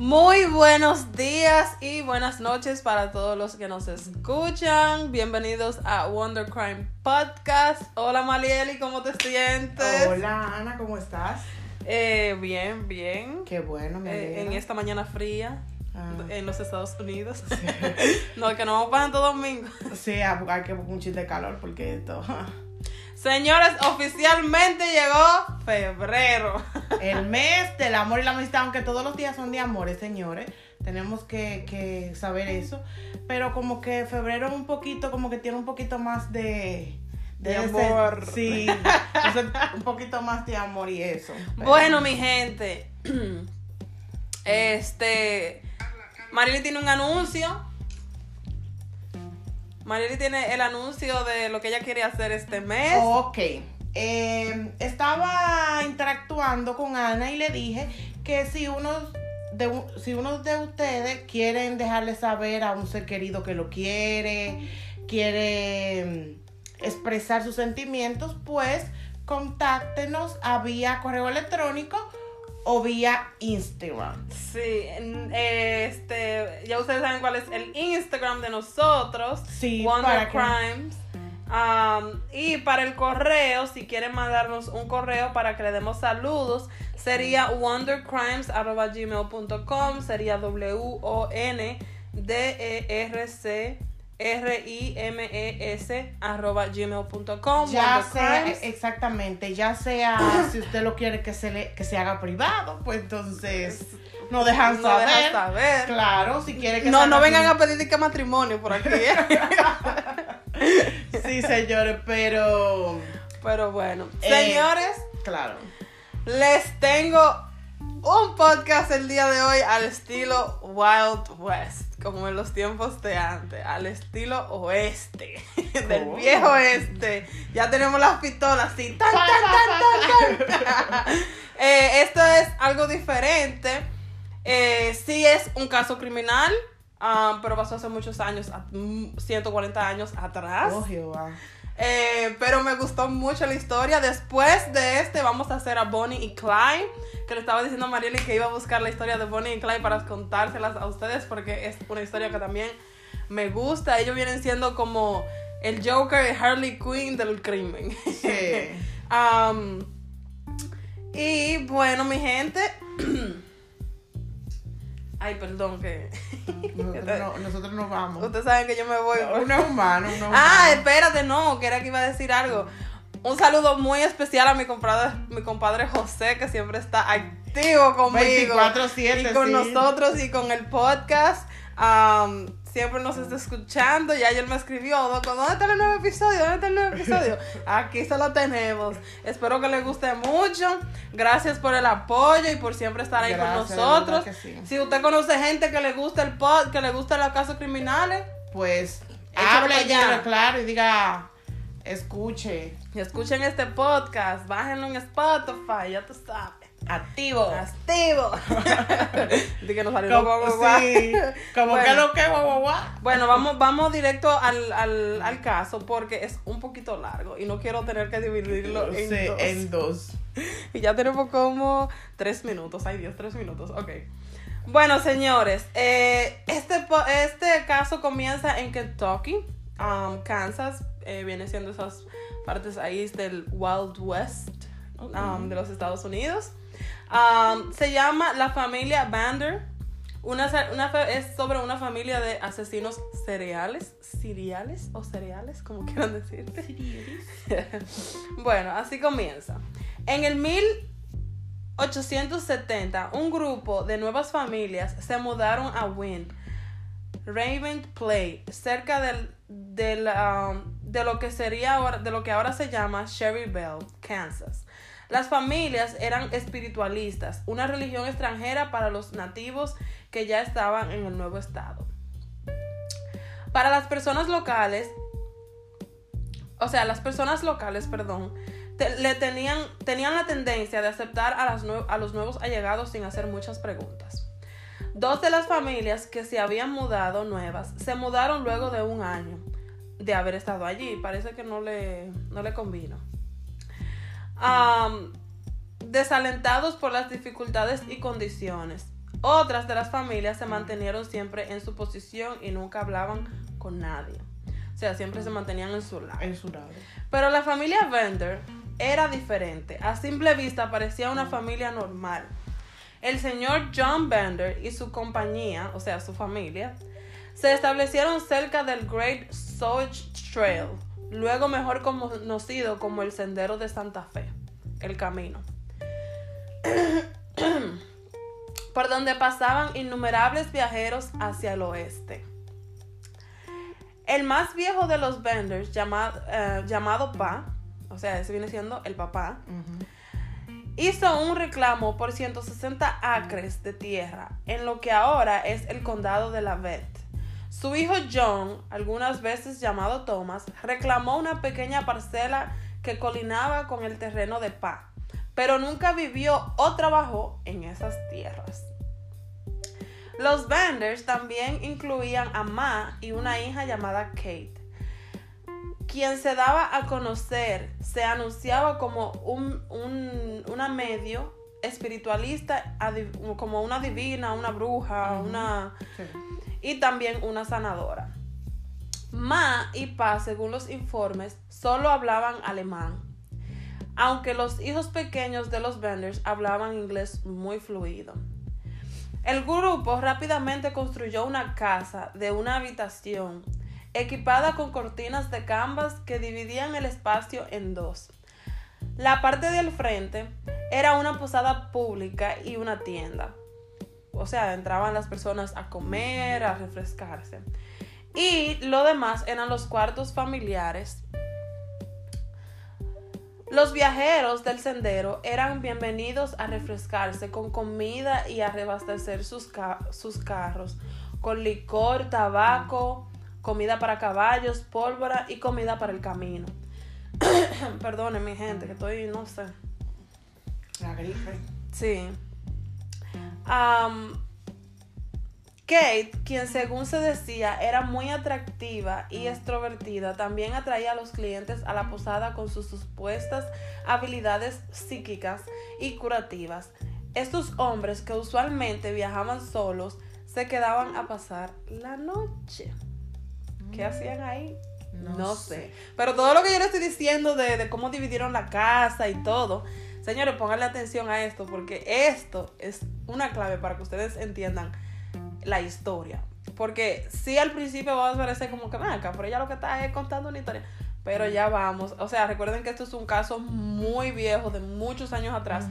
Muy buenos días y buenas noches para todos los que nos escuchan. Bienvenidos a Wonder Crime Podcast. Hola Malieli, ¿cómo te sientes? Hola Ana, ¿cómo estás? Eh, bien, bien. Qué bueno, me Eh, en esta mañana fría Ah. en los Estados Unidos. no, que no vamos para Santo Domingo. Sí, hay hay que un chiste de calor porque esto. Señores, oficialmente llegó febrero. El mes del amor y la amistad, aunque todos los días son de amores, señores. Tenemos que, que saber eso. Pero como que febrero es un poquito, como que tiene un poquito más de. De ese- amor. sí. un poquito más de amor y eso. Pero- Bueno, mi gente. Este. Marily tiene un anuncio. Marily tiene el anuncio de lo que ella quiere hacer este mes. Ok. Eh, estaba interactuando con Ana y le dije que si uno de, si uno de ustedes quieren dejarle saber a un ser querido que lo quiere, quiere mm, expresar sus sentimientos, pues contáctenos a vía correo electrónico o vía Instagram. Sí, este. Ya ustedes saben cuál es el Instagram de nosotros. Sí, Wonder que- Crimes. Um, y para el correo, si quieren mandarnos un correo para que le demos saludos, sería wondercrimes.gmail.com, sería W-O-N-D-E-R-C. R-I-M-E-S arroba gmail.com Ya sea, Crimes. exactamente, ya sea si usted lo quiere que se le, que se haga privado, pues entonces no dejan No saber. dejan saber. Claro, si quiere que No, no vengan a pedir que matrimonio por aquí. ¿eh? Sí, señores, pero Pero bueno, Eh. señores, claro. les tengo un podcast el día de hoy al estilo Wild West, como en los tiempos de antes, al estilo oeste, del ¿Cómo? viejo oeste. Ya tenemos las pistolas así. tan, tan, tan, tan, tan. Eh, esto es algo diferente. Eh, sí es un caso criminal, ah, pero pasó hace muchos años, a- mm, 140 años atrás. Oh, Jehová. Eh, pero me gustó mucho la historia. Después de este, vamos a hacer a Bonnie y Clyde. Que le estaba diciendo a Marieli que iba a buscar la historia de Bonnie y Clyde para contárselas a ustedes. Porque es una historia que también me gusta. Ellos vienen siendo como el Joker y Harley Quinn del crimen. Sí. Um, y bueno, mi gente. Ay, perdón que. Nosotros, no, nosotros no vamos. Ustedes saben que yo me voy. Uno es humano, uno Ah, espérate, no, que era que iba a decir algo. Un saludo muy especial a mi compadre, mi compadre José, que siempre está activo conmigo. 24/7, Y con sí. nosotros y con el podcast. Am, siempre nos está escuchando. Ya ayer me escribió, "Doco, ¿dónde está el nuevo episodio? ¿Dónde está el nuevo episodio? Aquí se lo tenemos. Espero que les guste mucho. Gracias por el apoyo y por siempre estar ahí Gracias, con nosotros. sí. Si usted conoce gente que le gusta el pod, que le gusta los casos criminales, Pues hable ya, claro, y diga, escuche, Y escuchen este podcast, bájenlo en Spotify, ya tú sabes. Activo. Activo. Dije que nos salió Como, guau, guau, guau. sí, como Bueno. que lo que, guau, guau. Bueno, vamos, vamos directo al, al, al caso porque es un poquito largo y no quiero tener que dividirlo en Sí, dos. en dos. Y ya tenemos como tres minutos. Ay Dios, tres minutos. Ok. Bueno, señores, eh, este, este caso comienza en Kentucky, um, Kansas. eh, viene siendo esas partes ahí del Wild West um, de los Estados Unidos. Um, se llama La familia Bander. Una, es sobre una familia de asesinos cereales, cereales o cereales, como quieran decirte. bueno, así comienza. En el 1870, un grupo de nuevas familias se mudaron a Wynn, Raven Play, cerca del, del, um, de lo que sería ahora, de lo que ahora se llama Sherryville, Kansas. Las familias eran espiritualistas, una religión extranjera para los nativos que ya estaban en el nuevo estado. Para las personas locales, o sea, las personas locales, perdón, le tenían, tenían la tendencia de aceptar a, a los nuevos allegados sin hacer muchas preguntas. Dos de las familias que se habían mudado nuevas se mudaron luego de un año de haber estado allí. Parece que no le, no le convino. Desalentados por las dificultades y condiciones. Otras de las familias se mantenieron siempre en su posición y nunca hablaban con nadie. O sea, siempre se mantenían en su lado. En su lado. Pero la familia Bender era diferente. A simple vista parecía una familia normal. El señor John Bender y su compañía, o sea, su familia, se establecieron cerca del Great Sage Trail, luego mejor conocido como el Sendero de Santa Fe, el camino, por donde pasaban innumerables viajeros hacia el oeste. El más viejo de los llamado, eh, llamado Pa, o sea, ese viene siendo el papá, hizo un reclamo por 160 acres de tierra en lo que ahora es el condado de La Vette. Su hijo John, algunas veces llamado Thomas, reclamó una pequeña parcela que colinaba con el terreno de Pa, pero nunca vivió o trabajó en esas tierras. Los Banders también incluían a Ma y una hija llamada Kate. Quien se daba a conocer se anunciaba como un, una medio espiritualista, como una divina, una bruja, una... y también una sanadora. Ma y Pa, según los informes, solo hablaban alemán, aunque los hijos pequeños de los vendors hablaban inglés muy fluido. El grupo rápidamente construyó una casa de una habitación equipada con cortinas de canvas que dividían el espacio en dos. La parte del frente era una posada pública y una tienda. O sea, entraban las personas a comer, a refrescarse. Y lo demás eran los cuartos familiares los viajeros del sendero eran bienvenidos a refrescarse con comida y a reabastecer sus, sus carros con licor, tabaco, comida para caballos, pólvora y comida para el camino. Perdone mi gente, que estoy, no sé. La gripe. Sí. Kate, quien según se decía era muy atractiva y extrovertida, también atraía a los clientes a la posada con sus supuestas habilidades psíquicas y curativas. Estos hombres que usualmente viajaban solos se quedaban a pasar la noche. ¿Qué mm. hacían ahí? No, sé. Pero todo lo que yo les estoy diciendo de, de cómo dividieron la casa y todo, señores, pónganle atención a esto porque esto es una clave para que ustedes entiendan la historia. Porque sí al principio va a parecer como que, acá, pero ella lo que está es contando una historia. Pero ya vamos. O sea, recuerden que esto es un caso muy viejo, de muchos años atrás.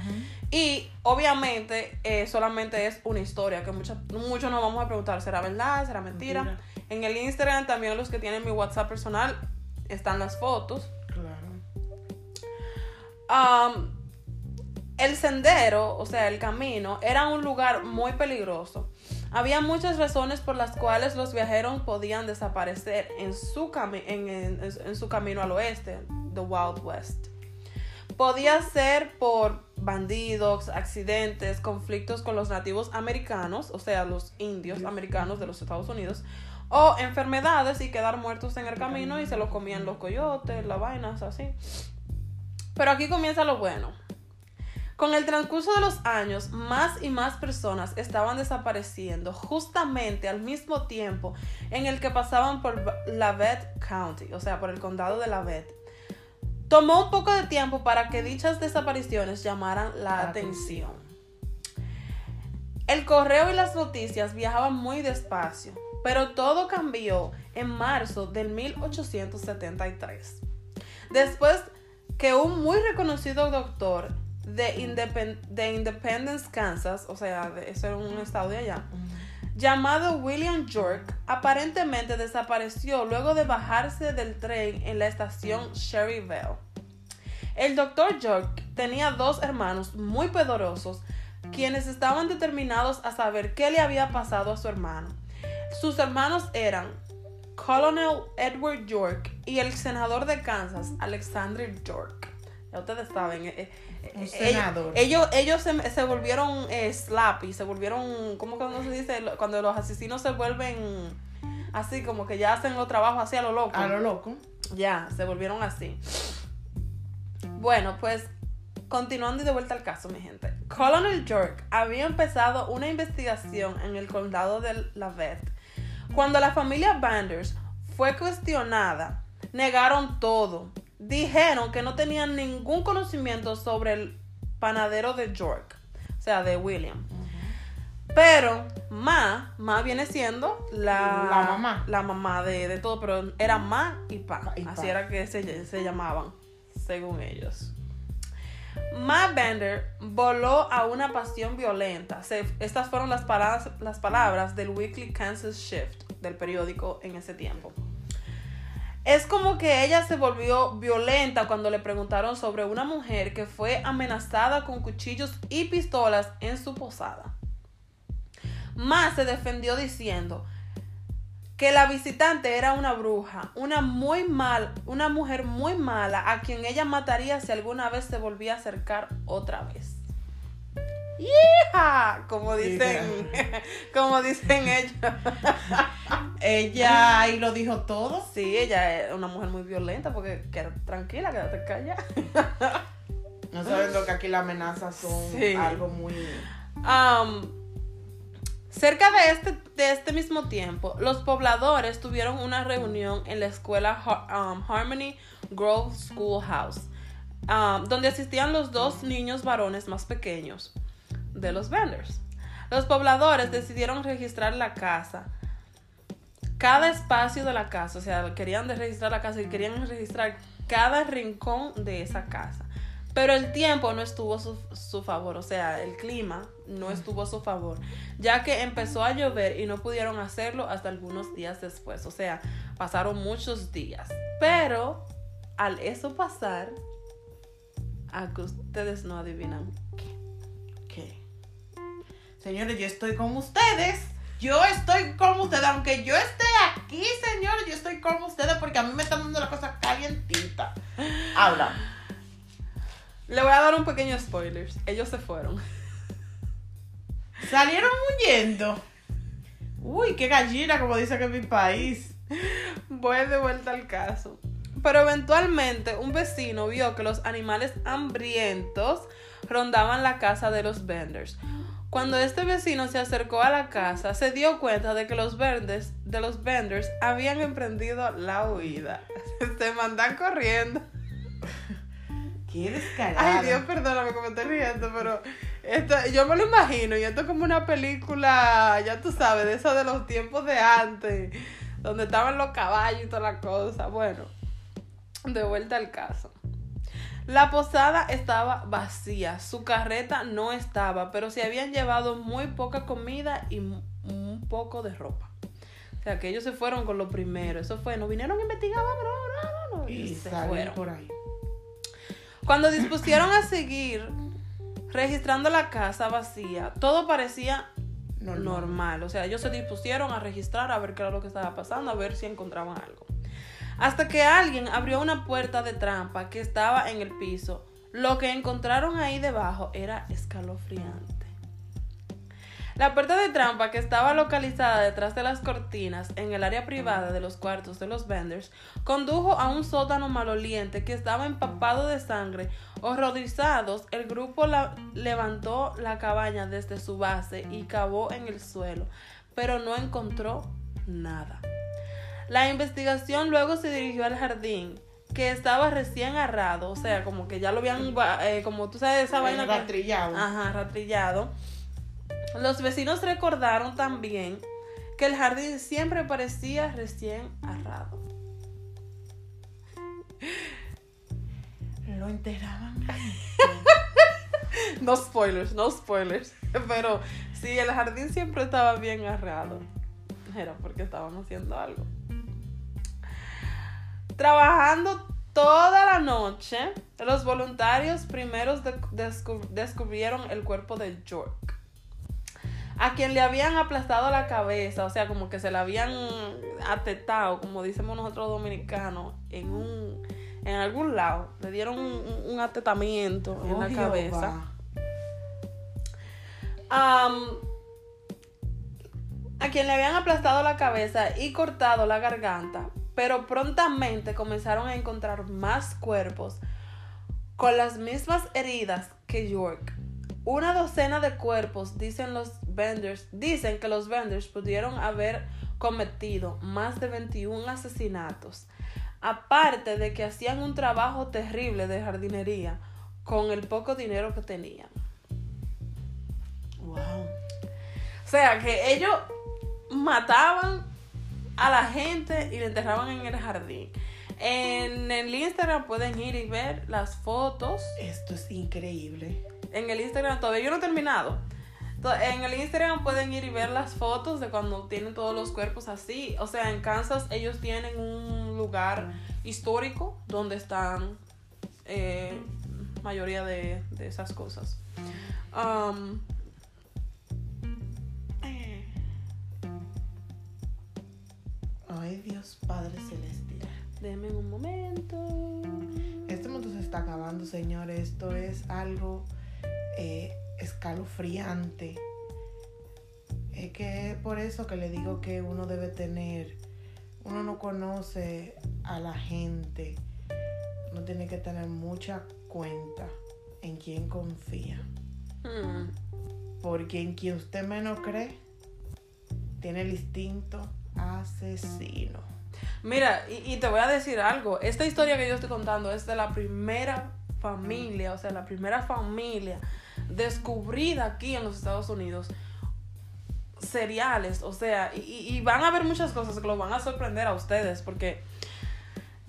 Y obviamente eh, solamente es una historia que muchos mucho nos vamos a preguntar, ¿será verdad? ¿Será mentira? En el Instagram también los que tienen mi WhatsApp personal están las fotos. Claro. el sendero, o sea, el camino, era un lugar muy peligroso había muchas razones por las cuales los viajeros podían desaparecer en su, en, su camino al oeste, the Wild West. Podía ser por bandidos, accidentes, conflictos con los nativos americanos, o sea, los indios americanos de los Estados Unidos, o enfermedades y quedar muertos en el camino y se lo comían los coyotes, las vainas, así. Pero aquí comienza lo bueno. Con el transcurso de los años, más y más personas estaban desapareciendo justamente al mismo tiempo en el que pasaban por Lavette County, o sea, por el condado de Lavette. Tomó un poco de tiempo para que dichas desapariciones llamaran la atención. El correo y las noticias viajaban muy despacio, pero todo cambió en marzo del 1873. Después que un muy reconocido doctor de, de Independence, Kansas, o sea, eso era un estado de allá, llamado William York, aparentemente desapareció luego de bajarse del tren en la estación Sherryville. El doctor York tenía dos hermanos muy poderosos, quienes estaban determinados a saber qué le había pasado a su hermano. Sus hermanos eran Colonel Edward York y el senador de Kansas, Alexander York. Ya ustedes saben, eh, eh, eh, ellos, ellos se, se volvieron eh, slappy, se volvieron, ¿cómo que se dice? Cuando los asesinos se vuelven así, como que ya hacen los trabajos así a lo loco. A lo loco. Ya, se volvieron así. Bueno, pues continuando y de vuelta al caso, mi gente. Colonel York había empezado una investigación en el condado de Lavette. Cuando la familia Banders fue cuestionada, negaron todo. Dijeron que no tenían ningún conocimiento sobre el panadero de York, o sea, de William. Pero Ma, Ma viene siendo la, La mamá. la mamá de, de todo, pero era Ma y Pa. Y Pa. Así era que se, se llamaban, según ellos. Ma Bender voló a una pasión violenta. Estas fueron las las palabras del Weekly Kansas Shift, del periódico en ese tiempo. Es como que ella se volvió violenta cuando le preguntaron sobre una mujer que fue amenazada con cuchillos y pistolas en su posada. Ma se defendió diciendo que la visitante era una bruja, una muy mal, una mujer muy mala a quien ella mataría si alguna vez se volvía a acercar otra vez. ¡Hija! Como dicen, como dicen ellos. Ella ahí lo dijo todo. Sí, ella es una mujer muy violenta porque quédate tranquila, quédate callada. No sabiendo que aquí las amenazas son Sí. algo muy. Um, cerca de este, de este mismo tiempo, los pobladores tuvieron una reunión en la escuela um, Harmony Grove Schoolhouse, um, donde asistían los dos niños varones más pequeños de los vendors. Los pobladores decidieron registrar la casa. Cada espacio de la casa, o sea, querían registrar la casa y querían registrar cada rincón de esa casa. Pero el tiempo no estuvo a su, su favor, o sea, el clima no estuvo a su favor, ya que empezó a llover y no pudieron hacerlo hasta algunos días después, o sea, pasaron muchos días. Pero al eso pasar, a que ustedes no adivinan ¿Qué? Señores, yo estoy con ustedes. Yo estoy con ustedes. Aunque yo esté aquí, señores, yo estoy con ustedes porque a mí me están dando la cosa calientita. Habla. Le voy a dar un pequeño spoiler. Ellos se fueron. Salieron huyendo. Uy, qué gallina, como dice que en mi país. Voy de vuelta al caso. Pero eventualmente un vecino vio que los animales hambrientos rondaban la casa de los vendors. Cuando este vecino se acercó a la casa, se dio cuenta de que los vendors, de los vendors habían emprendido la huida. Se mandan corriendo. Qué descarada. Ay, Dios, perdóname que me estoy riendo, pero esto, yo me lo imagino y esto es como una película, ya tú sabes, de esa de los tiempos de antes, donde estaban los caballos y toda la cosa. Bueno, de vuelta al caso. La posada estaba vacía, su carreta no estaba, pero se habían llevado muy poca comida y un poco de ropa. O sea, que ellos se fueron con lo primero. Eso fue, no vinieron a investigar, vámonos, no, no, no. Y se salieron fueron. por ahí. Cuando dispusieron a seguir registrando la casa vacía, todo parecía Normal. normal. O sea, ellos se dispusieron a registrar, a ver qué era lo que estaba pasando, a ver si encontraban algo. Hasta que alguien abrió una puerta de trampa que estaba en el piso. Lo que encontraron ahí debajo era escalofriante. La puerta de trampa que estaba localizada detrás de las cortinas en el área privada de los cuartos de los vendors condujo a un sótano maloliente que estaba empapado de sangre. Horrorizados, el grupo la- levantó la cabaña desde su base y cavó en el suelo, pero no encontró nada. La investigación luego se dirigió al jardín, que estaba recién arrado, o sea, como que ya lo habían, eh, como tú sabes, esa vaina que- rastrillado. Ajá, ratrillado. Los vecinos recordaron también que el jardín siempre parecía recién arrado. Lo enterraban. No spoilers, no spoilers. Pero sí, el jardín siempre estaba bien arreado. Era porque estaban haciendo algo. Trabajando toda la noche, los voluntarios primeros de- descu- descubrieron el cuerpo de York. A quien le habían aplastado la cabeza, o sea, como que se le habían atetado, como decimos nosotros dominicanos, en un en algún lado. Le dieron un, atetamiento en Oh, la Jehová. cabeza. A quien le habían aplastado la cabeza y cortado la garganta, pero prontamente comenzaron a encontrar más cuerpos con las mismas heridas que York. Una docena de cuerpos, dicen los vendors, dicen que los vendors pudieron haber cometido más de 21 asesinatos. Aparte de que hacían un trabajo terrible de jardinería con el poco dinero que tenían. Wow. O sea, que ellos mataban a la gente y le enterraban en el jardín. En el Instagram pueden ir y ver las fotos. Esto es increíble. En el Instagram todavía yo no he terminado. En el Instagram pueden ir y ver las fotos de cuando tienen todos los cuerpos así. O sea, en Kansas ellos tienen un lugar histórico donde están eh, mayoría de, de esas cosas. Um, Ay, Dios Padre Celestial. denme un momento. Este mundo se está acabando, señores. Esto es algo eh, escalofriante. Es que es por eso que le digo que uno debe tener, uno no conoce a la gente, uno tiene que tener mucha cuenta en quién confía. Hmm. Porque en quien usted menos cree, tiene el instinto asesino. Mira, y, y te voy a decir algo. Esta historia que yo estoy contando es de la primera familia, o sea, la primera familia descubrida aquí en los Estados Unidos. Seriales, o sea, y van a haber muchas cosas que lo van a sorprender a ustedes, porque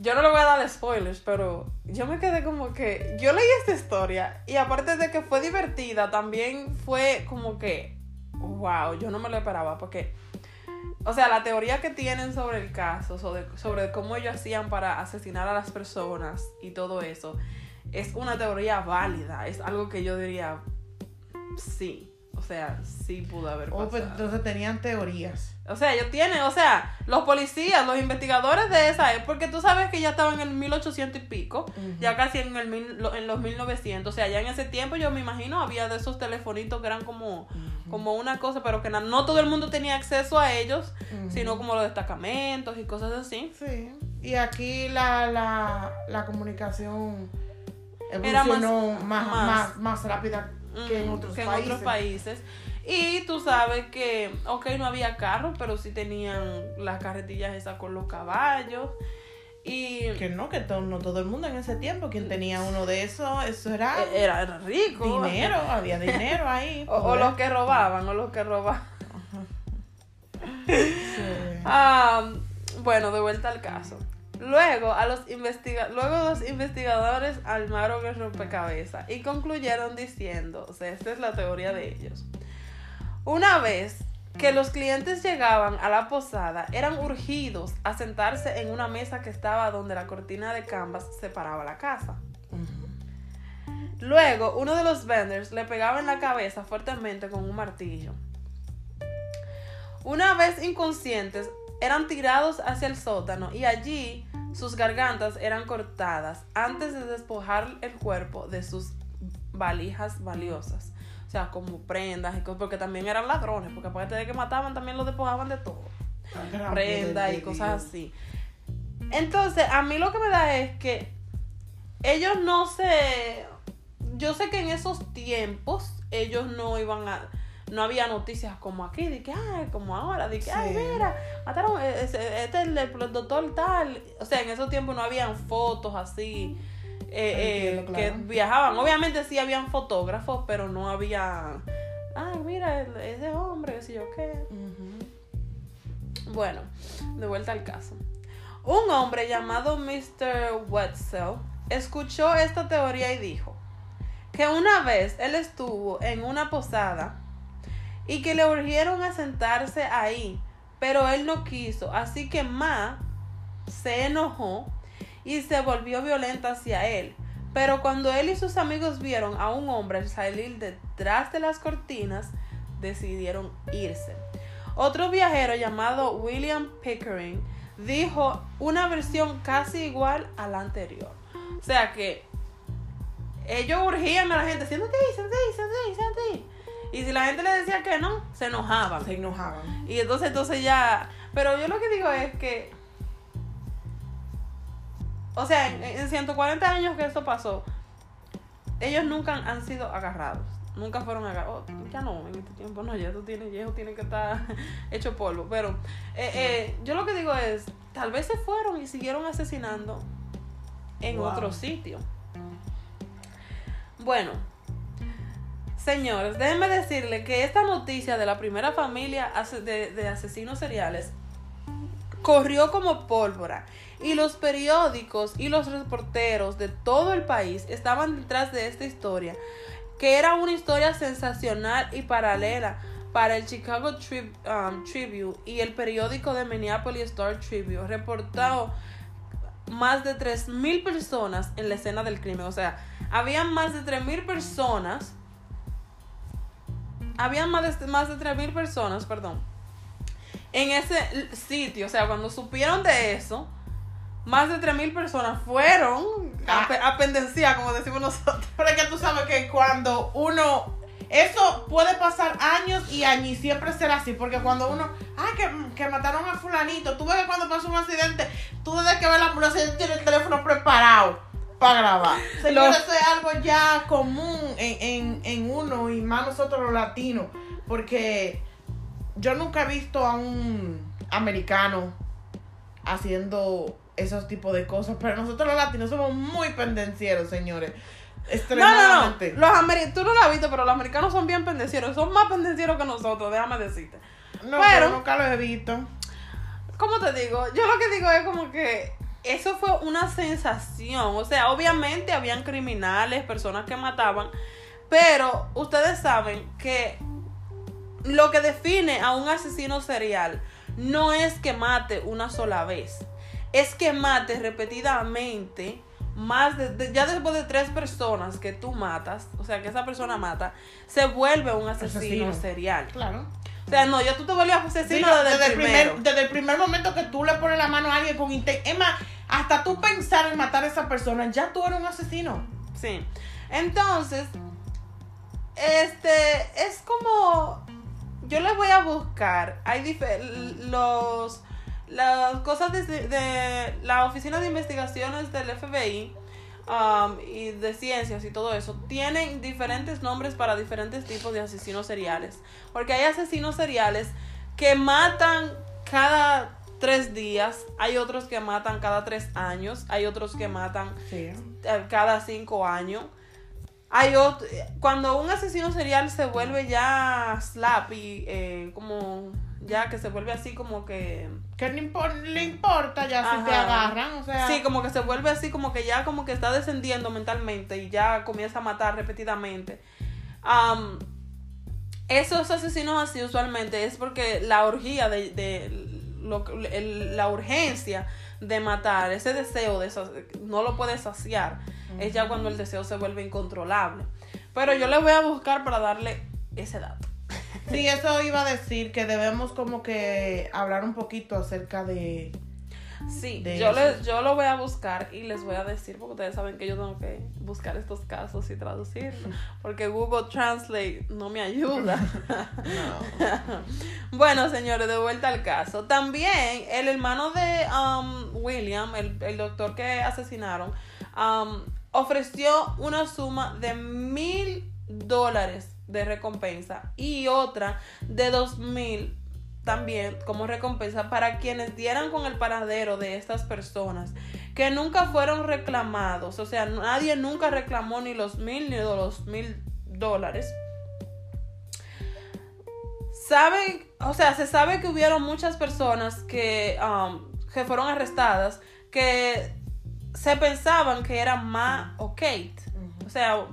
yo no le voy a dar spoilers, pero yo me quedé como que. Yo leí esta historia y aparte de que fue divertida, también fue como que. Wow, yo no me lo esperaba, porque. O sea, la teoría que tienen sobre el caso, sobre, sobre cómo ellos hacían para asesinar a las personas y todo eso, es una teoría válida. Es algo que yo diría, sí. O sea, sí pudo haber Oh, pasado. pues entonces tenían teorías. O sea, ellos tienen, o sea, los policías, los investigadores de esa época, porque tú sabes que ya estaban en el 1800 y pico, ya casi en, el mil- en los 1900, o sea, ya en ese tiempo yo me imagino había de esos telefonitos que eran como, como una cosa, pero que no todo el mundo tenía acceso a ellos, sino como los destacamentos y cosas así. Sí. Y aquí la, la, la comunicación Era más- más, más. más, rápida que en otros que en países. otros países. Y tú sabes que, ok, no había carros, pero sí tenían las carretillas esas con los caballos. Y Que no, que to- no todo el mundo en ese tiempo, quien tenía uno de esos, eso era e- era, era rico. dinero, había dinero ahí. O, los que robaban, o los que robaban. Sí. Ah, bueno, de vuelta al caso. Luego, a los investiga luego los investigadores armaron el rompecabezas y concluyeron diciendo, o sea, esta es la teoría de ellos. Una vez que los clientes llegaban a la posada, eran urgidos a sentarse en una mesa que estaba donde la cortina de canvas separaba la casa. Luego, uno de los vendors le pegaba en la cabeza fuertemente con un martillo. Una vez inconscientes, eran tirados hacia el sótano y allí sus gargantas eran cortadas antes de despojar el cuerpo de sus valijas valiosas. O sea, como prendas y cosas, porque también eran ladrones, porque aparte de que mataban, también los despojaban de todo Gran prenda poder y cosas así. Entonces, a mí lo que me da es que ellos no se... Yo sé que en esos tiempos ellos no iban a... No había noticias como aquí, de que, ay, como ahora, de que, ay, mira, mataron, eh, ese- este es el, el doctor tal. O sea, en esos tiempos no habían fotos así eh, eh, que viajaban. Obviamente sí habían fotógrafos, pero no había, ay, mira, el- ese hombre, qué sé yo qué. Bueno, de vuelta al caso. Un hombre llamado Mr. Wetzel escuchó esta teoría y dijo que una vez él estuvo en una posada y que le urgieron a sentarse ahí, pero él no quiso, así que Ma se enojó y se volvió violenta hacia él. Pero cuando él y sus amigos vieron a un hombre salir detrás de las cortinas, decidieron irse. Otro viajero llamado William Pickering dijo una versión casi igual a la anterior. O sea que ellos urgían a la gente, siéntate ahí, siéntate ahí, siéntate ahí. Y si la gente le decía que no, se enojaban. Se enojaban. Y entonces, entonces ya. Pero yo lo que digo es que. O sea, en, en 140 años que esto pasó, ellos nunca han, han sido agarrados. nunca fueron a oh, ya no, en este tiempo no, ya tú tienes, viejo tiene que estar hecho polvo. Pero eh, eh, yo lo que digo es, tal vez se fueron y siguieron asesinando en otro sitio. Bueno, señores, déjenme decirle que esta noticia de la primera familia de, asesinos seriales corrió como pólvora y los periódicos y los reporteros de todo el país estaban detrás de esta historia, que era una historia sensacional y paralela para el Chicago um, Tribune y el periódico de Minneapolis Star Tribune. Reportado más de 3.000 personas en la escena del crimen. O sea, habían más de 3.000 personas. Habían más de, más de 3.000 personas, perdón, en ese sitio. O sea, cuando supieron de eso, más de 3.000 personas fueron a, ah. a pendenciar, como decimos nosotros. Pero es que tú sabes que cuando uno eso puede pasar años y años y siempre será así, porque cuando uno, ay, que, que mataron a fulanito, tú ves que cuando pasa un accidente, tú desde que ves la ambulancia tienes el teléfono preparado para grabar. Señor, eso es algo ya común en, en uno y más nosotros los latinos, porque yo nunca he visto a un americano haciendo esos tipos de cosas, pero nosotros los latinos somos muy pendencieros, señores. Extremadamente. No, no, no. Los tú no lo has visto, pero los americanos son bien pendencieros. Son más pendencieros que nosotros, déjame decirte. No, pero, nunca los he visto. ¿Cómo te digo? Yo lo que digo es como que eso fue una sensación. O sea, obviamente habían criminales, personas que mataban, pero ustedes saben que lo que define a un asesino serial no es que mate una sola vez, es que mate repetidamente más de, ya después de tres personas que tú matas, o sea, que esa persona mata, se vuelve un asesino, serial. Claro. O sea, no, ya tú te vuelves asesino desde, el primer, desde el primer momento que tú le pones la mano a alguien con intento. Es más, hasta tú pensar en matar a esa persona, ya tú eres un asesino. Sí. Entonces, este, es como, yo le voy a buscar, hay los las cosas de, la Oficina de Investigaciones del FBI um, y de Ciencias y todo eso tienen diferentes nombres para diferentes tipos de asesinos seriales. Porque hay asesinos seriales que matan cada tres días, hay otros que matan cada tres años, hay otros que matan eh, cada cinco años. Hay otro, cuando un asesino serial se vuelve ya slappy, eh, como ya que se vuelve así como que que le, importa ya si te agarran o sea. Sí como que se vuelve así como que ya como que está descendiendo mentalmente y ya comienza a matar repetidamente. Esos asesinos así usualmente es porque la orgía de, de lo, la urgencia de matar ese deseo de no lo puede saciar es ya cuando el deseo se vuelve incontrolable. Pero yo le voy a buscar para darle ese dato Sí, eso iba a decir que debemos como que hablar un poquito acerca de... Sí, yo, les, yo lo voy a buscar y les voy a decir, porque ustedes saben que yo tengo que buscar estos casos y traducirlos, porque Google Translate no me ayuda. bueno, señores, de vuelta al caso. También el hermano de um, William, el, doctor que asesinaron, um, ofreció una suma de mil dólares de recompensa y otra de dos mil también como recompensa para quienes dieran con el paradero de estas personas que nunca fueron reclamados. O sea, nadie nunca reclamó ni los mil ni los mil dólares. Saben, o sea, se sabe que hubieron muchas personas que, um, que fueron arrestadas que se pensaban que eran Ma o Kate. O sea,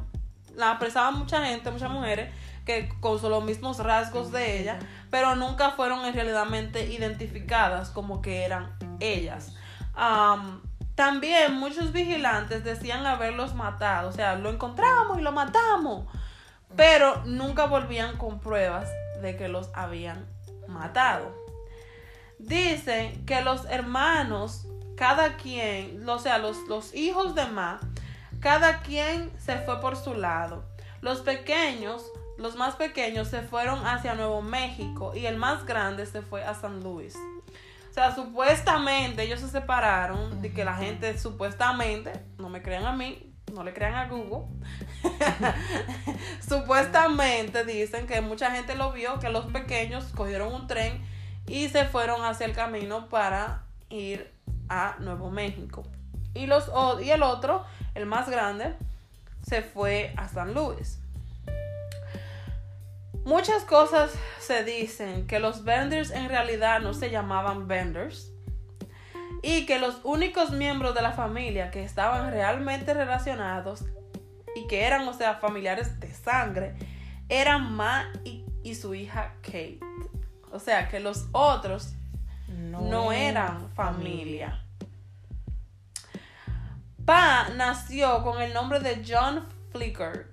la apresaban mucha gente, muchas mujeres, que con los mismos rasgos de ella, pero nunca fueron en realidadmente identificadas como que eran ellas. también muchos vigilantes decían haberlos matado, o sea, lo encontramos y lo matamos, pero nunca volvían con pruebas de que los habían matado. Dicen que los hermanos, cada quien, o sea, los, los hijos de Ma, cada quien se fue por su lado. Los pequeños, los más pequeños se fueron hacia Nuevo México y el más grande se fue a San Luis. O sea, supuestamente ellos se separaron de que la gente supuestamente, no me crean a mí, no le crean a Google. Supuestamente dicen que mucha gente lo vio, que los pequeños cogieron un tren y se fueron hacia el camino para ir a Nuevo México. Y, los, y el otro, el más grande, se fue a San Luis. Muchas cosas se dicen que los vendors en realidad no se llamaban vendors y que los únicos miembros de la familia que estaban realmente relacionados y que eran, o sea, familiares de sangre, eran Ma y, su hija Kate. O sea, que los otros no, eran familia. Pa nació con el nombre de John Flicker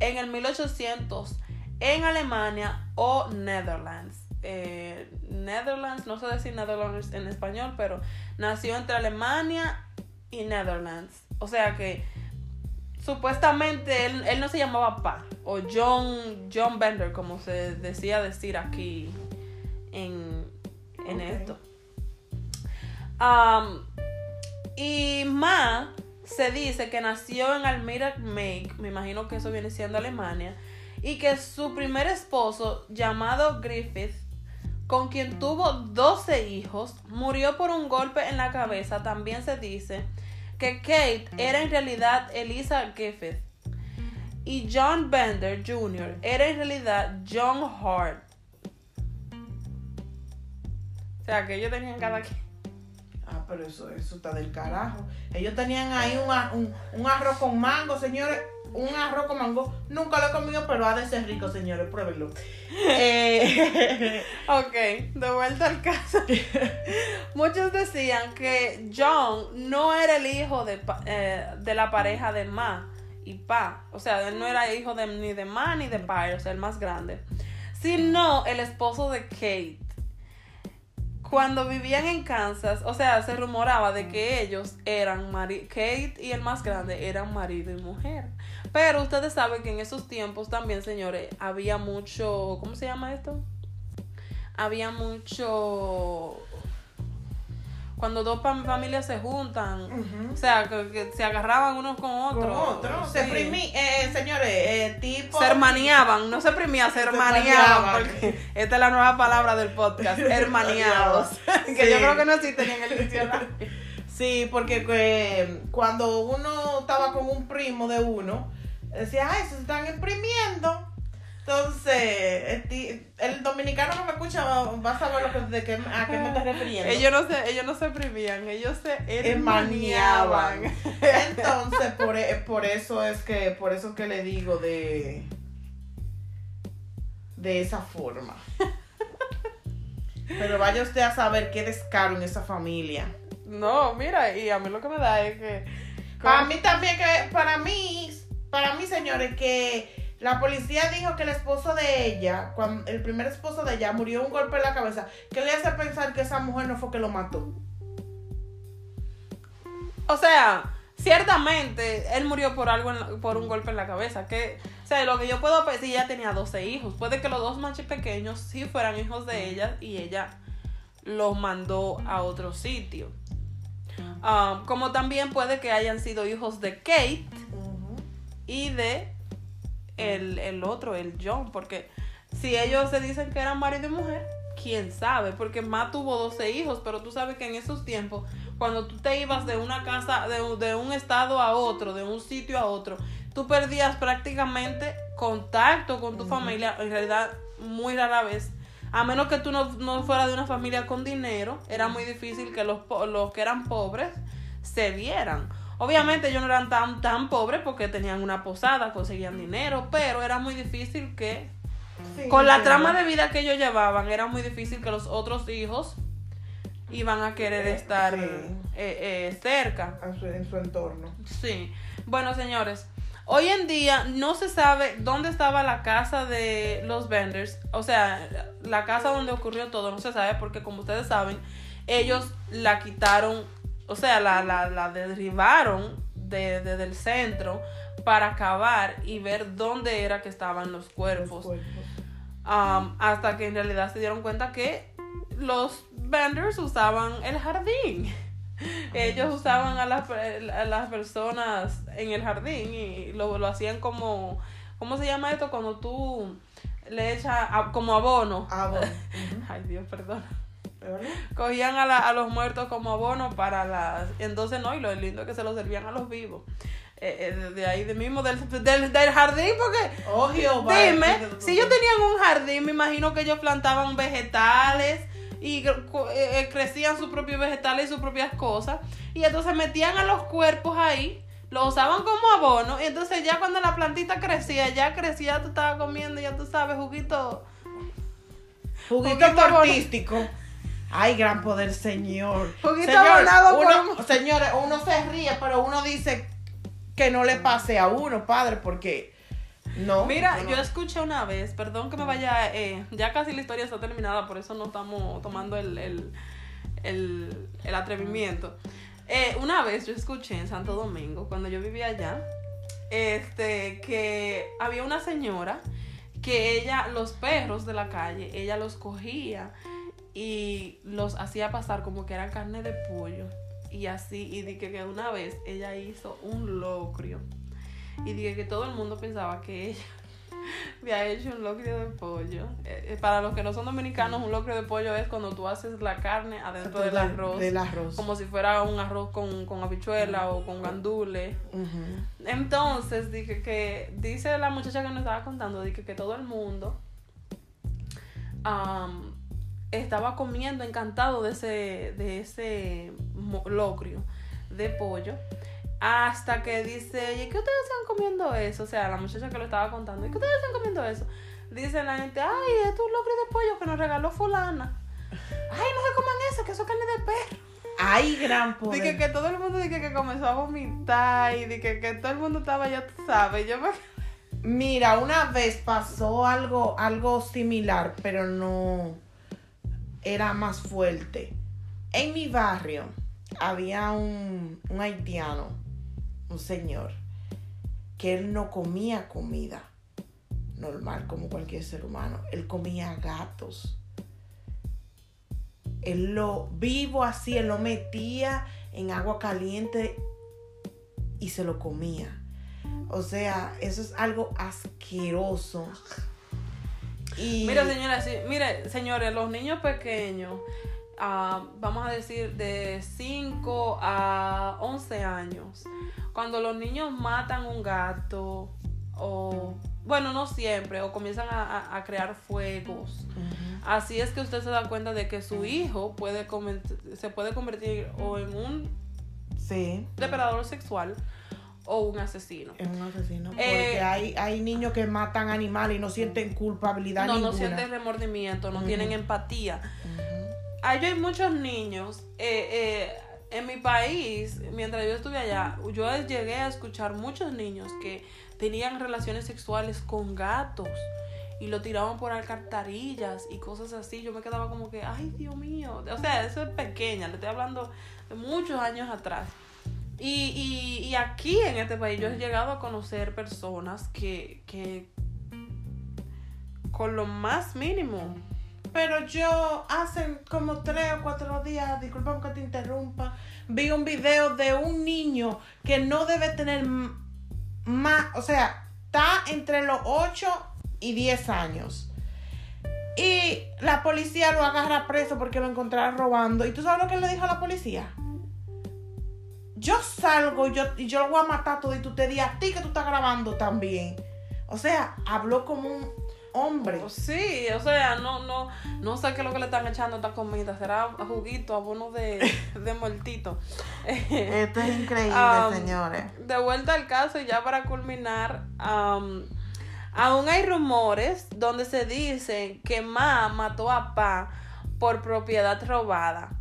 en el 1800 en Alemania o Netherlands. Eh, Netherlands, no sé decir Netherlands en español, pero nació entre Alemania y Netherlands. O sea que supuestamente él, no se llamaba Pa o John, John Bender, como se decía decir aquí en, esto. y Ma se dice que nació en Almira Make, me imagino que eso viene siendo Alemania, y que su primer esposo, llamado Griffith, con quien tuvo 12 hijos, murió por un golpe en la cabeza. También se dice que Kate era en realidad Elisa Griffith y John Bender Jr. era en realidad John Hart. O sea, que ellos tenían cada quien Ah, pero eso, eso está del carajo. Ellos tenían ahí un, un, arroz con mango, señores. Un arroz con mango. Nunca lo he comido, pero ha de ser rico, señores. Pruébenlo. Eh, ok, de vuelta al caso. Muchos decían que John no era el hijo de, eh, de la pareja de Ma y Pa. O sea, él no era hijo de, ni de Ma ni de Pa, o sea, el más grande. Sino el esposo de Kate cuando vivían en Kansas, o sea, se rumoraba de que ellos eran, Kate y el más grande eran marido y mujer. Pero ustedes saben que en esos tiempos también, señores, había mucho, ¿cómo se llama esto? Había mucho cuando dos familias se juntan, o sea, que, se agarraban unos con otros. Con otros. Se eh, señores, eh, tipo. Se hermaneaban, no se primía, se hermaneaban. Porque esta es la nueva palabra del podcast, hermaneados. que yo creo que no existen en el diccionario. Sí, porque eh, cuando uno estaba con un primo de uno, decía, ay, se están imprimiendo. Entonces, el, dominicano que me escucha va, a saber lo que, de qué, a qué me estás refiriendo. Ellos no se, ellos no se oprimían, ellos se hermaneaban. Entonces, por, e, por eso es que, por eso que le digo de, de esa forma. Pero vaya usted a saber qué descaro en esa familia. No, mira, y a mí lo que me da es que. A mí también que, para mí, para mí, señores, que la policía dijo que el esposo de ella, cuando, el primer esposo de ella, murió un golpe en la cabeza. ¿Qué le hace pensar que esa mujer no fue que lo mató? O sea, ciertamente él murió por algo, por un golpe en la cabeza. Que, o sea, lo que yo puedo decir, ella tenía 12 hijos. Puede que los dos más pequeños sí fueran hijos de ella y ella los mandó a otro sitio. Ah, como también puede que hayan sido hijos de Kate y de el, otro, el John, porque si ellos se dicen que eran marido y mujer, quién sabe, porque Ma tuvo 12 hijos, pero tú sabes que en esos tiempos, cuando tú te ibas de una casa, de, de un estado a otro, de un sitio a otro, tú perdías prácticamente contacto con tu familia, en realidad muy rara vez. A menos que tú no, no fueras de una familia con dinero, era muy difícil que los, los que eran pobres se vieran. Obviamente ellos no eran tan, tan pobres porque tenían una posada, conseguían dinero, pero era muy difícil que, con la trama de vida que ellos llevaban, era muy difícil que los otros hijos iban a querer estar eh, eh, cerca. En su, entorno. Sí. Bueno, señores, hoy en día no se sabe dónde estaba la casa de los vendors, o sea, la casa donde ocurrió todo, no se sabe porque como ustedes saben, ellos la quitaron o sea, la, la, la derribaron desde de, el centro para acabar y ver dónde era que estaban los cuerpos. Um, hasta que en realidad se dieron cuenta que los vendors usaban el jardín. Ellos usaban a las, a las personas en el jardín y lo, lo hacían como, ¿cómo se llama esto? Cuando tú le echas como abono. Abono. Ay, Dios, perdón. ¿Verdad? Cogían a, la- a los muertos como abono para las... Entonces, no, y lo lindo es que se los servían a los vivos. Eh, eh, de- ahí de mismo del, del, del jardín, porque Oh, Jehová. Dime, si ellos tenían un jardín, me imagino que ellos plantaban vegetales y eh, crecían sus propios vegetales y sus propias cosas. Y entonces metían a los cuerpos ahí, lo usaban como abono. Y entonces ya cuando la plantita crecía, ya crecía, tú estabas comiendo, ya tú sabes, juguito. Juguito Juguito abono. Ay, gran poder, Señor. Juguito Señor, por uno- un- Señores, uno se ríe, pero uno dice que no le pase a uno, padre, porque no. Mira, no, yo escuché una vez, perdón que me vaya, eh, ya casi la historia está terminada, por eso no estamos tomando el, el, el, el atrevimiento. Eh, una vez yo escuché en Santo Domingo, cuando yo vivía allá, este, que había una señora que ella, los perros de la calle, ella los cogía y los hacía pasar como que eran carne de pollo. Y así, y dije que una vez ella hizo un locrio. Y dije que todo el mundo pensaba que ella había hecho un locrio de pollo. Eh, eh, para los que no son dominicanos, un locrio de pollo es cuando tú haces la carne adentro del arroz. Del arroz. Como si fuera un arroz con, con habichuela o con gandules. Ujú. Entonces, dije que, dice la muchacha que nos estaba contando, dije que todo el mundo estaba comiendo encantado de ese, de ese locrio de pollo. Hasta que dice, ¿y qué ustedes están comiendo eso? O sea, la muchacha que lo estaba contando, ¿y qué ustedes están comiendo eso? Dice la gente, ay, esto es un locrio de pollo que nos regaló fulana. Ay, no se coman eso, que eso es carne de perro. Ay, gran poder. Dije que todo el mundo dije que comenzó a vomitar y dije que todo el mundo estaba, ya tú sabes, yo me... Mira, una vez pasó algo, algo similar, pero no era más fuerte. En mi barrio había un, un haitiano, un señor, que él no comía comida normal como cualquier ser humano. Él comía gatos. Él lo vivo así, él lo metía en agua caliente y se lo comía. O sea, eso es algo asqueroso. Y Mira, señora, sí, mire, señores, los niños pequeños, ah, vamos a decir de 5 a 11 años, cuando los niños matan un gato, o, bueno, no siempre, o comienzan a, crear fuegos, así es que usted se da cuenta de que su hijo puede se puede convertir o en un sí, depredador sexual o un asesino. es un asesino. Eh, Porque hay, hay niños que matan animales y no sienten culpabilidad No, ninguna. no sienten remordimiento, no tienen empatía. Hay muchos niños. eh, eh, en mi país, mientras yo estuve allá, yo llegué a escuchar muchos niños que tenían relaciones sexuales con gatos y lo tiraban por alcantarillas y cosas así. Yo me quedaba como que, ay, Dios mío. O sea, eso es pequeña, le estoy hablando de muchos años atrás. Y, y, y aquí en este país yo he llegado a conocer personas que, que con lo más mínimo Pero yo hace como tres o cuatro días, disculpa que te interrumpa, vi un video de un niño que no debe tener más, o sea, está entre los 8 y 10 años. Y la policía lo agarra preso porque lo encontraron robando. ¿Y tú sabes lo que le dijo a la policía? Yo salgo yo, y yo lo voy a matar todo y tú te di a ti que tú estás grabando también. O sea, habló como un hombre. Oh, Sí, o sea, no, no, no sé qué es lo que le están echando a esta comida. Será juguito, abono de, de muertito. Esto es increíble, Um, señores. De vuelta al caso, y ya para culminar, am, aún hay rumores donde se dice que Ma mató a Pa por propiedad robada.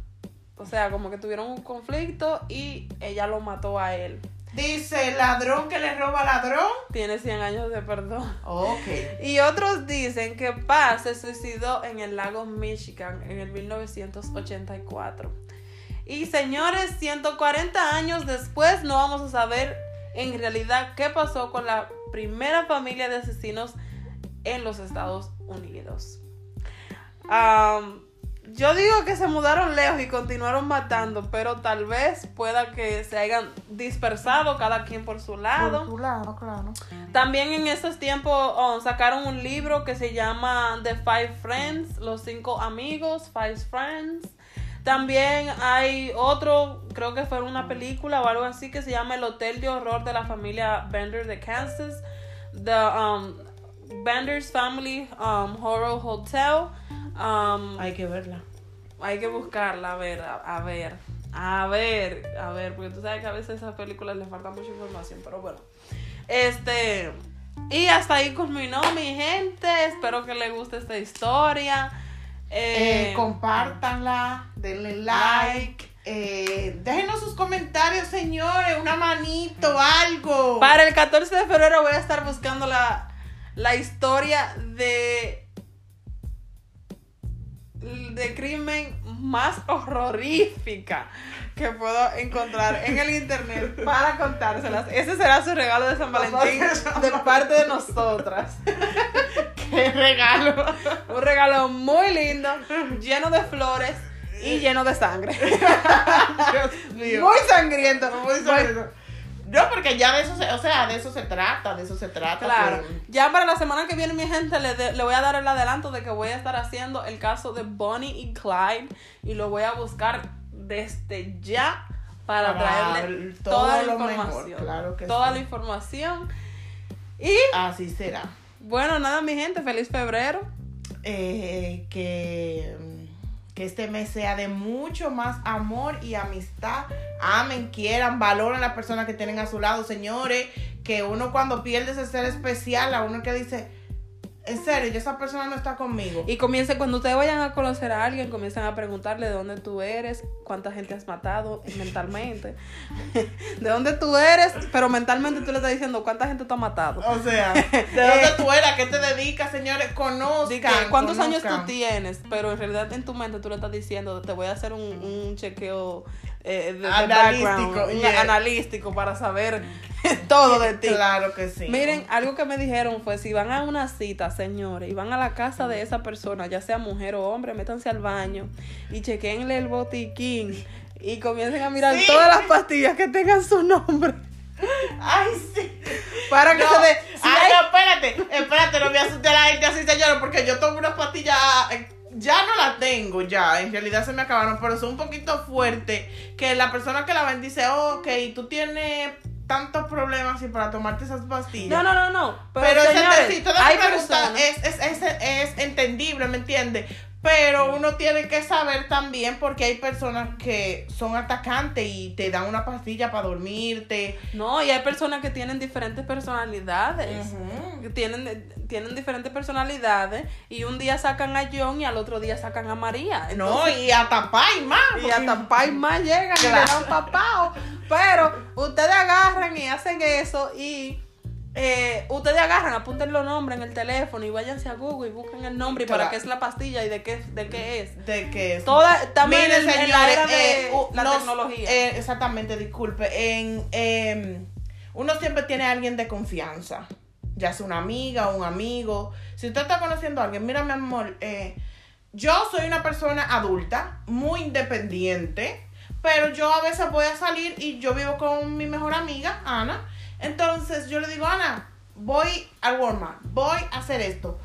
O sea, como que tuvieron un conflicto y ella lo mató a él. Dice, ladrón que le roba ladrón. Tiene 100 años de perdón. Ok. Y otros dicen que Paz se suicidó en el lago Michigan en el 1984. Y señores, 140 años después no vamos a saber en realidad qué pasó con la primera familia de asesinos en los Estados Unidos. Am, yo digo que se mudaron lejos y continuaron matando, pero tal vez pueda que se hayan dispersado cada quien por su lado. Por tu lado, claro. También en esos tiempos oh, sacaron un libro que se llama The Five Friends, los cinco amigos, Five Friends. También hay otro, creo que fue una película o algo así, que se llama El Hotel de Horror de la familia Bender de Kansas. The um, Bender's Family um, Horror Hotel. Um, Hay que verla. hay que buscarla, a ver, a, a ver, a ver, a ver, porque tú sabes que a veces a esas películas les falta mucha información, pero bueno. Este, y hasta ahí culminó mi gente, espero que les guste esta historia. Eh, Eh, compártanla, denle like. eh, déjenos sus comentarios, señores. Una manito, algo. para el 14 de febrero voy a estar buscando la, la historia de de crimen más horrorífica que puedo encontrar en el internet para contárselas. Ese será su regalo de San Valentín de parte de nosotras. ¡Qué regalo! Un regalo muy lindo, lleno de flores y lleno de sangre. Dios mío. Muy sangriento. Muy sangriento. No, porque ya de eso se, o sea, de eso se trata, de eso se trata. Claro. que- Ya para la semana que viene, mi gente, le, de- le voy a dar el adelanto de que voy a estar haciendo el caso de Bonnie y Clyde y lo voy a buscar desde ya para, Para traerle toda la mejor, información. claro que toda sí. la información. Y Así será. bueno, nada, mi gente, feliz febrero. Eh, que, que este mes sea de mucho más amor y amistad. Amen, quieran, valoren a las personas que tienen a su lado, señores. Que uno cuando pierde ese ser especial, a uno que dice, en serio, ya esa persona no está conmigo. Y comience, cuando ustedes vayan a conocer a alguien, comiencen a preguntarle de dónde tú eres, cuánta gente has matado mentalmente, de dónde tú eres, pero mentalmente tú le estás diciendo cuánta gente tú has matado. O sea, ¿de dónde tú eres? ¿A qué te dedicas, señores? Conozcan. que, ¿Cuántos años tú tienes? Pero en realidad en tu mente tú le estás diciendo, te voy a hacer un, un chequeo eh, de, de Analístico, yeah. para saber todo de ti. Claro que sí. Miren, algo que me dijeron fue, si van a una cita, señores, y van a la casa de esa persona, ya sea mujer o hombre, métanse al baño y chequenle el botiquín y comiencen a mirar Sí. todas las pastillas que tengan su nombre. Ay, sí. Para que No. se dé... si Ay, hay- no, espérate, espérate, no me asusté a la gente así, señora, porque yo tomo una pastilla, eh, ya no la tengo, ya, en realidad se me acabaron, pero son un poquito fuertes, que la persona que la ven dice, oh, ok, tú tienes tantos problemas y para tomarte esas pastillas. No, no, no, no. Pero, Pero, ese señores, hay pregunta personas... es, es, es, es entendible, ¿me entiendes? Pero uno tiene que saber también porque hay personas que son atacantes y te dan una pastilla para dormirte. No, y hay personas que tienen diferentes personalidades. Que Tienen, tienen diferentes personalidades y un día sacan a John y al otro día sacan a María. No, y hasta pa y más. Y hasta pa y más llegan y le dan papao. Pero ustedes agarran y hacen eso y eh, ustedes agarran, apunten los nombres en el teléfono y váyanse a Google y busquen el nombre y para qué es la pastilla y de qué, de qué es. de que es. Toda, en, Miren, en la era de eh, la tecnología. eh, exactamente, disculpe. En, em, uno siempre tiene a alguien de confianza, ya sea una amiga o un amigo. Si usted está conociendo a alguien, mira, mi amor, eh, yo soy una persona adulta, muy independiente, pero yo a veces voy a salir y yo vivo con mi mejor amiga, Ana. Entonces yo le digo, Ana, voy al Walmart, voy a hacer esto.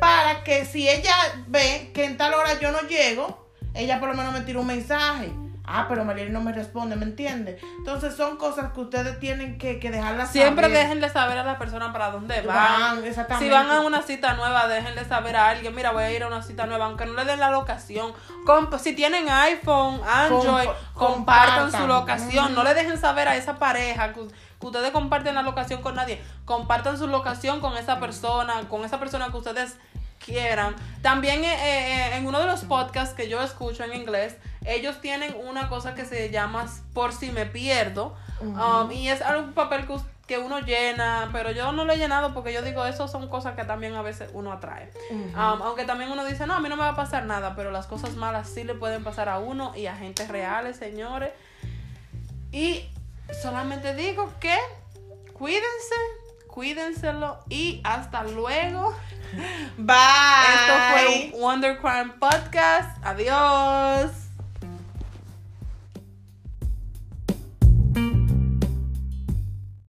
Para que si ella ve que en tal hora yo no llego, ella por lo menos me tira un mensaje. Ah, pero Mariel no me responde, ¿me entiende? Entonces son cosas que ustedes tienen que, que dejarlas Siempre saber. déjenle saber a la persona para dónde van. Van, exactamente. Si van a una cita nueva, déjenle saber a alguien, mira, voy a ir a una cita nueva, aunque no le den la locación. Comp- si tienen iPhone, Android, Comp- compartan su locación. Mm. No le dejen saber a esa pareja que ustedes comparten la locación con nadie. Compartan su locación con esa persona, con esa persona que ustedes quieran. También eh, eh, en uno de los podcasts que yo escucho en inglés, ellos tienen una cosa que se llama por si me pierdo. Um, y es un papel que, que uno llena, pero yo no lo he llenado porque yo digo, eso son cosas que también a veces uno atrae. Um, aunque también uno dice, no, a mí no me va a pasar nada, pero las cosas malas sí le pueden pasar a uno y a gente reales, señores. Y solamente digo que cuídense, cuídenselo y hasta luego. Bye. Esto fue un Wonder Crime Podcast. Adiós.